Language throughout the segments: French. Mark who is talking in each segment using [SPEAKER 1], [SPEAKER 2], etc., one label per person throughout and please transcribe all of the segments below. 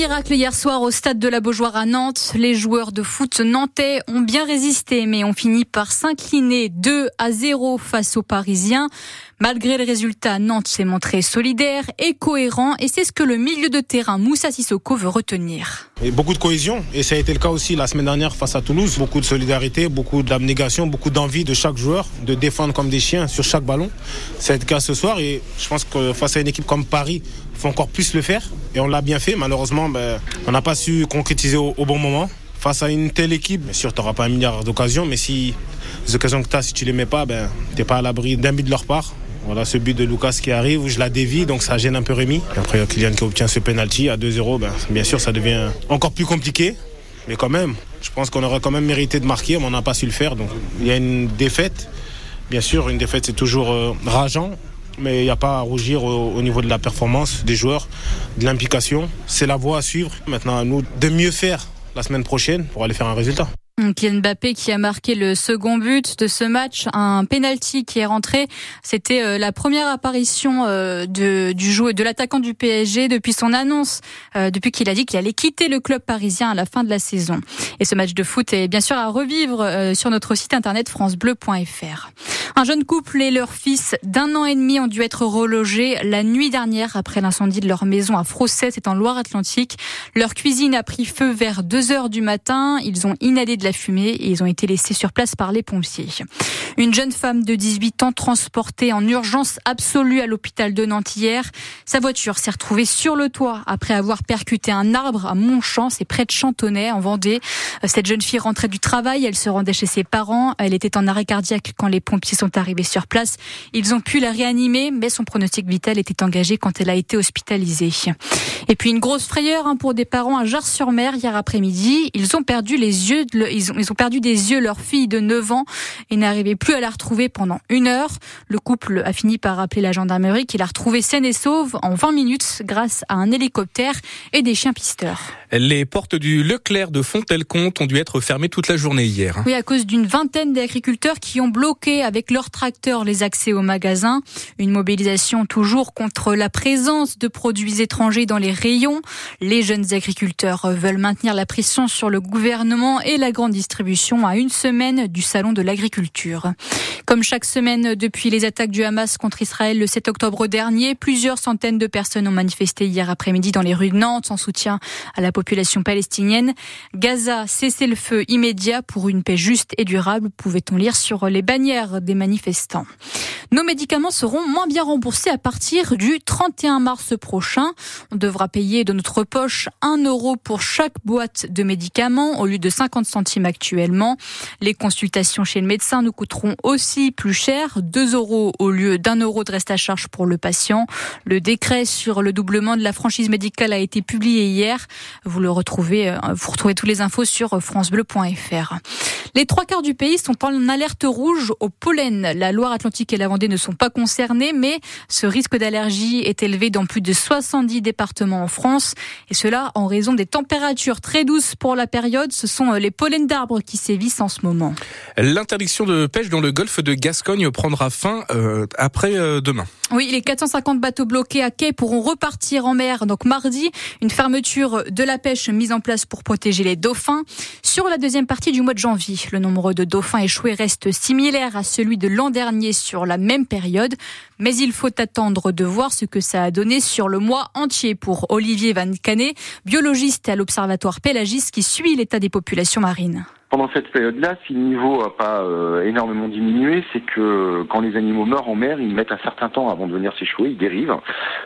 [SPEAKER 1] miracle hier soir au stade de la Beaujoire à Nantes. Les joueurs de foot nantais ont bien résisté, mais ont fini par s'incliner 2 à 0 face aux Parisiens. Malgré le résultat, Nantes s'est montré solidaire et cohérent et c'est ce que le milieu de terrain Moussa Sissoko veut retenir.
[SPEAKER 2] Et beaucoup de cohésion et ça a été le cas aussi la semaine dernière face à Toulouse. Beaucoup de solidarité, beaucoup d'abnégation, beaucoup d'envie de chaque joueur de défendre comme des chiens sur chaque ballon. C'est le cas ce soir et je pense que face à une équipe comme Paris, faut encore plus le faire et on l'a bien fait. Malheureusement, ben, on n'a pas su concrétiser au, bon moment face à une telle équipe, bien sûr, tu n'auras pas un milliard d'occasions, mais si les occasions que tu as, si tu les mets pas, ben, tu n'es pas à l'abri d'un but de leur part. Voilà ce but de Lucas qui arrive, je la dévie, donc ça gêne un peu Rémi. après, il y a Kylian qui obtient ce penalty à 2-0. Ben, bien sûr, ça devient encore plus compliqué. Mais quand même, je pense qu'on aurait quand même mérité de marquer, mais on n'a pas su le faire. Donc il y a une défaite. Bien sûr, une défaite, c'est toujours euh, rageant. Mais il n'y a pas à rougir au, au, niveau de la performance des joueurs, de l'implication. C'est la voie à suivre. Maintenant, à nous de mieux faire la semaine prochaine pour aller faire un résultat.
[SPEAKER 1] Kylian Mbappé qui a marqué le second but de ce match, un penalty qui est rentré. C'était euh, la première apparition euh, du joueur de l'attaquant du PSG depuis son annonce, euh, depuis qu'il a dit qu'il allait quitter le club parisien à la fin de la saison. Et ce match de foot est bien sûr à revivre sur notre site internet francebleu.fr. Un jeune couple et leur fils d'un an et demi ont dû être relogés la nuit dernière après l'incendie de leur maison à Frosset, c'est en Loire-Atlantique. Leur cuisine a pris feu vers 2 heures du matin. Ils ont inhalé de la fumée et ils ont été laissés sur place par les pompiers. Une jeune femme de 18 ans transportée en urgence absolue à l'hôpital de Nantes hier. Sa voiture s'est retrouvée sur le toit après avoir percuté un arbre à Montchamp, c'est près de Chantonnay en Vendée. Cette jeune fille rentrait du travail, elle se rendait chez ses parents. Elle était en arrêt cardiaque quand les pompiers sont arrivés sur place. Ils ont pu la réanimer, mais son pronostic vital était engagé quand elle a été hospitalisée. Et puis une grosse frayeur hein, pour des parents à Jars-sur-Mer hier après-midi. Ils ont perdu les yeux, ils, ont, ils ont perdu des yeux leur fille de 9 ans et n'arrivaient plus à la retrouver pendant une heure. Le couple a fini par appeler la gendarmerie qui l'a retrouvée saine et sauve en 20 minutes grâce à un hélicoptère et des chiens pisteurs.
[SPEAKER 3] Les portes du Leclerc de Fontelcomte ont dû être fermées toute la journée hier.
[SPEAKER 1] Oui, à cause d'une vingtaine d'agriculteurs qui ont bloqué avec leurs tracteurs les accès aux magasins. Une mobilisation toujours contre la présence de produits étrangers dans les rayons. Les jeunes agriculteurs veulent maintenir la pression sur le gouvernement et la grande distribution à une semaine du salon de l'agriculture. Comme chaque semaine depuis les attaques du Hamas contre Israël le 7 octobre dernier, plusieurs centaines de personnes ont manifesté hier après-midi dans les rues de Nantes en soutien à la population palestinienne. Gaza, cessez le feu immédiat pour une paix juste et durable, pouvait-on lire sur les bannières des manifestants. Nos médicaments seront moins bien remboursés à partir du 31 mars prochain. On devra payer de notre poche 1 euro pour chaque boîte de médicaments au lieu de 50 centimes actuellement. Les consultations chez le médecin nous coûteront aussi plus cher, 2 euros au lieu d'un euro de reste à charge pour le patient. Le décret sur le doublement de la franchise médicale a été publié hier. Vous le retrouvez, euh, vous retrouvez toutes les infos sur francebleu.fr. Les trois quarts du pays sont en alerte rouge au pollen. La Loire-Atlantique et la Vendée ne sont pas concernés, mais ce risque d'allergie est élevé dans plus de 70 départements en France. Et cela en raison des températures très douces pour la période. Ce sont les pollens d'arbres qui sévissent en ce moment.
[SPEAKER 3] L'interdiction de pêche dans le golfe de Gascogne prendra fin euh, après euh, demain.
[SPEAKER 1] Oui, les 450 bateaux bloqués à quai pourront repartir en mer. Donc mardi, une fermeture de la pêche mise en place pour protéger les dauphins. Sur la deuxième partie du mois de janvier, le nombre de dauphins échoués reste similaire à celui de l'an dernier sur la même période. Mais il faut attendre de voir ce que ça a donné sur le mois entier pour Olivier Van Canet, biologiste à l'Observatoire Pélagis qui suit l'état des populations marines
[SPEAKER 4] pendant cette période-là, si le niveau n'a pas euh, énormément diminué, c'est que quand les animaux meurent en mer, ils mettent un certain temps avant de venir s'échouer, ils dérivent.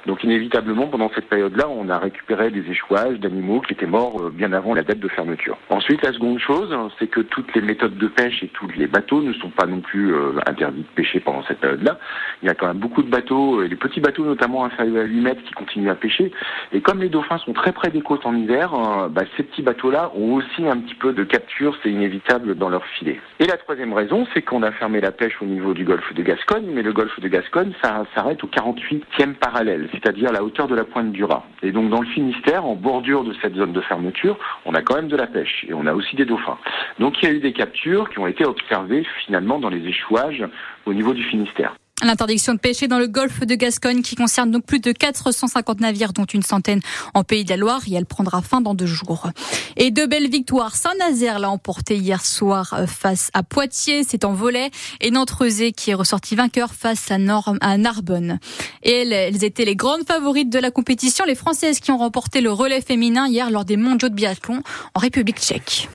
[SPEAKER 4] Donc inévitablement, pendant cette période-là, on a récupéré des échouages d'animaux qui étaient morts euh, bien avant la date de fermeture. Ensuite, la seconde chose, c'est que toutes les méthodes de pêche et tous les bateaux ne sont pas non plus euh, interdits de pêcher pendant cette période-là. Il y a quand même beaucoup de bateaux, les petits bateaux notamment inférieurs à 8 mètres, qui continuent à pêcher. Et comme les dauphins sont très près des côtes en hiver, bah, ces petits bateaux-là ont aussi un petit peu de capture, inévitable dans leur filet. Et la troisième raison, c'est qu'on a fermé la pêche au niveau du golfe de Gascogne, mais le golfe de Gascogne, ça s'arrête au 48e parallèle, c'est-à-dire la hauteur de la pointe du Raz. Et donc dans le Finistère, en bordure de cette zone de fermeture, on a quand même de la pêche et on a aussi des dauphins. Donc il y a eu des captures qui ont été observées finalement dans les échouages au niveau du Finistère.
[SPEAKER 1] L'interdiction de pêcher dans le golfe de Gascogne qui concerne donc plus de 450 navires dont une centaine en Pays de la Loire et elle prendra fin dans deux jours. Et deux belles victoires. Saint-Nazaire l'a emporté hier soir euh, face à Poitiers, c'est en volet et Nantes-Rezé qui est ressorti vainqueur face à, à Narbonne. Et elles, elles étaient les grandes favorites de la compétition, les Françaises qui ont remporté le relais féminin hier lors des mondiaux de biathlon en République tchèque.